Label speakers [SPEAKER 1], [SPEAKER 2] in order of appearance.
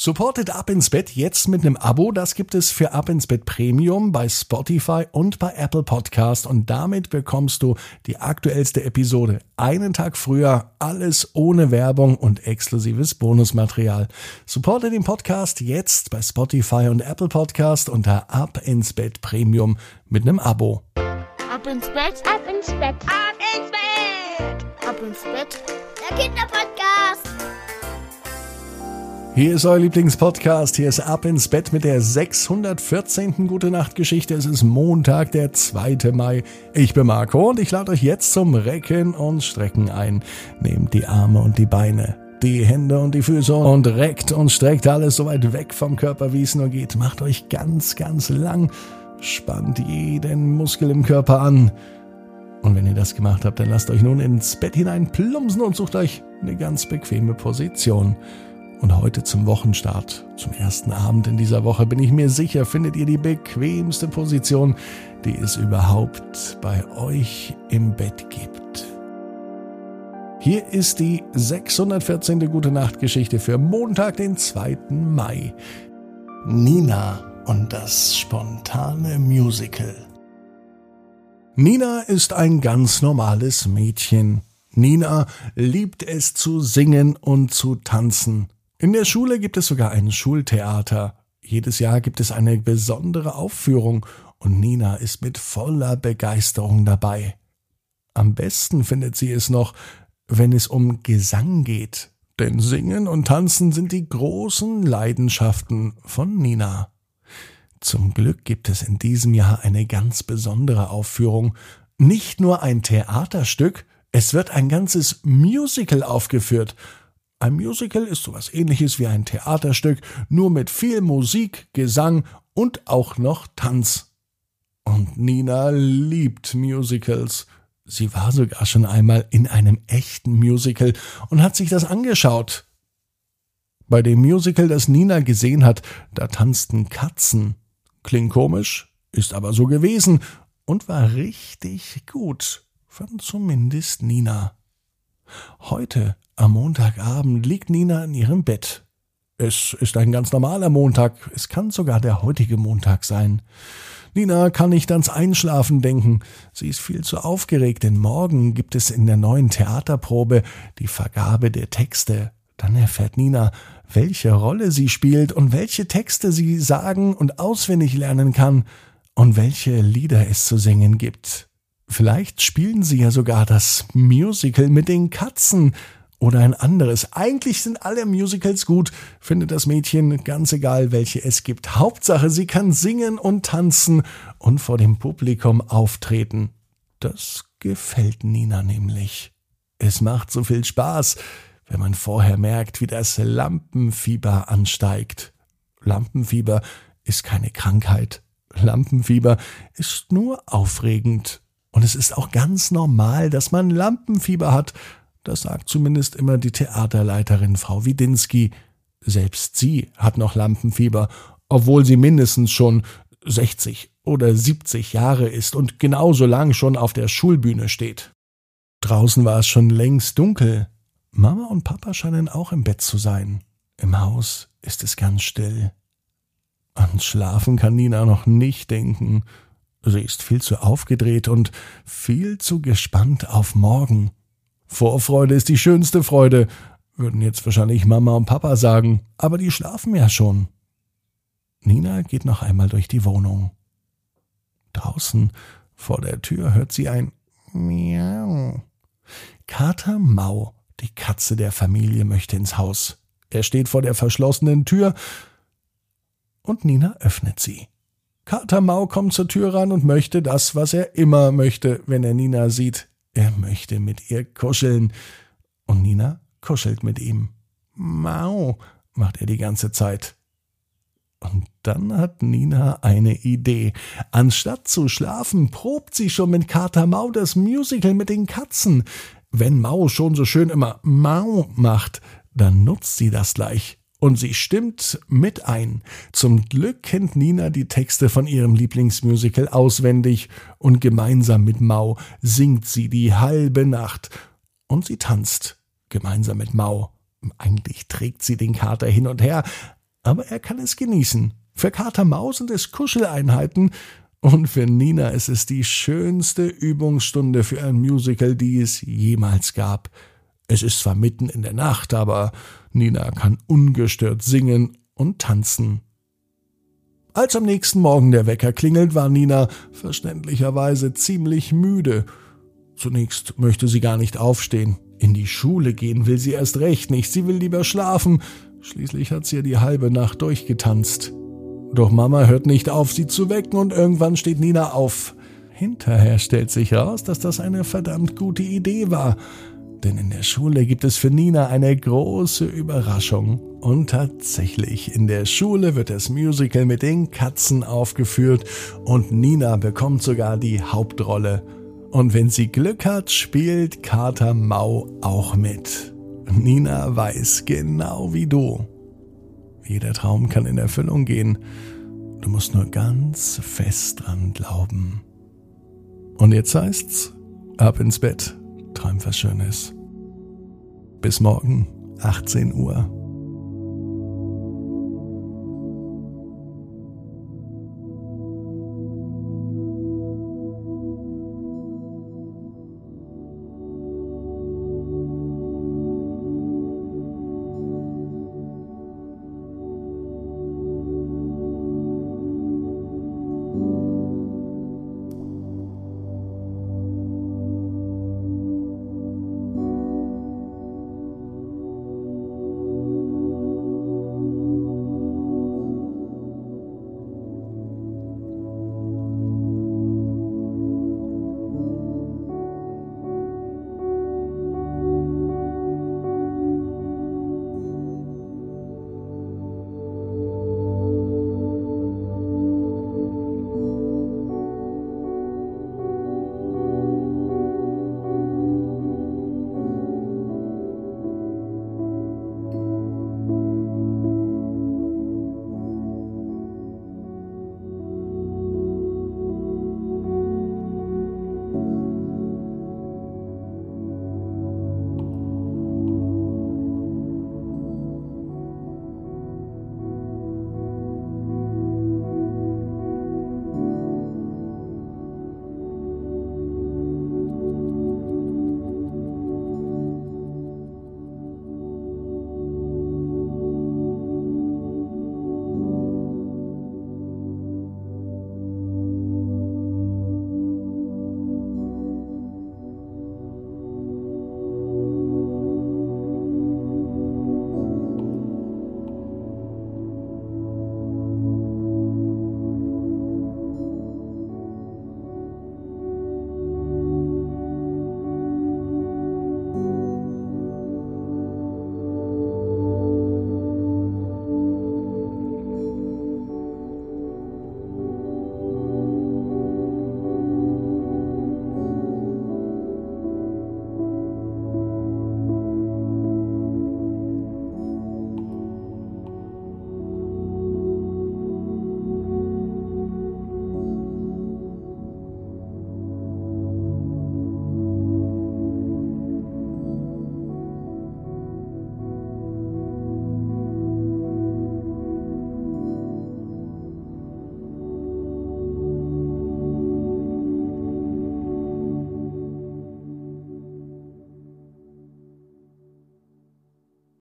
[SPEAKER 1] Supportet Ab ins Bett jetzt mit einem Abo. Das gibt es für Ab ins Bett Premium bei Spotify und bei Apple Podcast. Und damit bekommst du die aktuellste Episode einen Tag früher. Alles ohne Werbung und exklusives Bonusmaterial. Supportet den Podcast jetzt bei Spotify und Apple Podcast unter Ab ins Bett Premium mit einem Abo.
[SPEAKER 2] Ab ins Bett, ab ins Bett, ab ins Bett, ab ins Bett. Der Kinderpodcast.
[SPEAKER 1] Hier ist euer Lieblingspodcast. Hier ist Ab ins Bett mit der 614. Gute Nacht Geschichte. Es ist Montag, der 2. Mai. Ich bin Marco und ich lade euch jetzt zum Recken und Strecken ein. Nehmt die Arme und die Beine, die Hände und die Füße und reckt und streckt alles so weit weg vom Körper, wie es nur geht. Macht euch ganz, ganz lang. Spannt jeden Muskel im Körper an. Und wenn ihr das gemacht habt, dann lasst euch nun ins Bett hinein plumpsen und sucht euch eine ganz bequeme Position. Und heute zum Wochenstart, zum ersten Abend in dieser Woche, bin ich mir sicher, findet ihr die bequemste Position, die es überhaupt bei euch im Bett gibt. Hier ist die 614. Gute Nacht Geschichte für Montag, den 2. Mai. Nina und das spontane Musical. Nina ist ein ganz normales Mädchen. Nina liebt es zu singen und zu tanzen. In der Schule gibt es sogar ein Schultheater. Jedes Jahr gibt es eine besondere Aufführung und Nina ist mit voller Begeisterung dabei. Am besten findet sie es noch, wenn es um Gesang geht, denn Singen und Tanzen sind die großen Leidenschaften von Nina. Zum Glück gibt es in diesem Jahr eine ganz besondere Aufführung, nicht nur ein Theaterstück, es wird ein ganzes Musical aufgeführt, ein Musical ist sowas ähnliches wie ein Theaterstück, nur mit viel Musik, Gesang und auch noch Tanz. Und Nina liebt Musicals. Sie war sogar schon einmal in einem echten Musical und hat sich das angeschaut. Bei dem Musical, das Nina gesehen hat, da tanzten Katzen. Klingt komisch, ist aber so gewesen und war richtig gut, fand zumindest Nina. Heute am Montagabend liegt Nina in ihrem Bett. Es ist ein ganz normaler Montag, es kann sogar der heutige Montag sein. Nina kann nicht ans Einschlafen denken. Sie ist viel zu aufgeregt, denn morgen gibt es in der neuen Theaterprobe die Vergabe der Texte. Dann erfährt Nina, welche Rolle sie spielt und welche Texte sie sagen und auswendig lernen kann und welche Lieder es zu singen gibt. Vielleicht spielen sie ja sogar das Musical mit den Katzen, oder ein anderes. Eigentlich sind alle Musicals gut, findet das Mädchen, ganz egal welche es gibt. Hauptsache, sie kann singen und tanzen und vor dem Publikum auftreten. Das gefällt Nina nämlich. Es macht so viel Spaß, wenn man vorher merkt, wie das Lampenfieber ansteigt. Lampenfieber ist keine Krankheit. Lampenfieber ist nur aufregend. Und es ist auch ganz normal, dass man Lampenfieber hat, das sagt zumindest immer die Theaterleiterin Frau Widinski. Selbst sie hat noch Lampenfieber, obwohl sie mindestens schon 60 oder 70 Jahre ist und genauso lang schon auf der Schulbühne steht. Draußen war es schon längst dunkel. Mama und Papa scheinen auch im Bett zu sein. Im Haus ist es ganz still. Ans Schlafen kann Nina noch nicht denken. Sie ist viel zu aufgedreht und viel zu gespannt auf morgen. Vorfreude ist die schönste Freude, würden jetzt wahrscheinlich Mama und Papa sagen, aber die schlafen ja schon. Nina geht noch einmal durch die Wohnung. Draußen vor der Tür hört sie ein Miau. Kater Mau, die Katze der Familie, möchte ins Haus. Er steht vor der verschlossenen Tür und Nina öffnet sie. Kater Mau kommt zur Tür ran und möchte das, was er immer möchte, wenn er Nina sieht. Er möchte mit ihr kuscheln. Und Nina kuschelt mit ihm. Mau, macht er die ganze Zeit. Und dann hat Nina eine Idee. Anstatt zu schlafen, probt sie schon mit Kater Mau das Musical mit den Katzen. Wenn Mau schon so schön immer Mau macht, dann nutzt sie das gleich. Und sie stimmt mit ein. Zum Glück kennt Nina die Texte von ihrem Lieblingsmusical auswendig und gemeinsam mit Mau singt sie die halbe Nacht. Und sie tanzt gemeinsam mit Mau. Eigentlich trägt sie den Kater hin und her, Aber er kann es genießen. Für Kater Maus sind es Kuscheleinheiten und für Nina ist es die schönste Übungsstunde für ein Musical, die es jemals gab. Es ist zwar mitten in der Nacht, aber Nina kann ungestört singen und tanzen. Als am nächsten Morgen der Wecker klingelt, war Nina verständlicherweise ziemlich müde. Zunächst möchte sie gar nicht aufstehen. In die Schule gehen will sie erst recht nicht, sie will lieber schlafen. Schließlich hat sie ja die halbe Nacht durchgetanzt. Doch Mama hört nicht auf, sie zu wecken und irgendwann steht Nina auf. Hinterher stellt sich raus, dass das eine verdammt gute Idee war. Denn in der Schule gibt es für Nina eine große Überraschung. Und tatsächlich, in der Schule wird das Musical mit den Katzen aufgeführt und Nina bekommt sogar die Hauptrolle. Und wenn sie Glück hat, spielt Kater Mau auch mit. Nina weiß genau wie du. Jeder Traum kann in Erfüllung gehen. Du musst nur ganz fest dran glauben. Und jetzt heißt's, ab ins Bett, träum was Schönes. Bis morgen, 18 Uhr.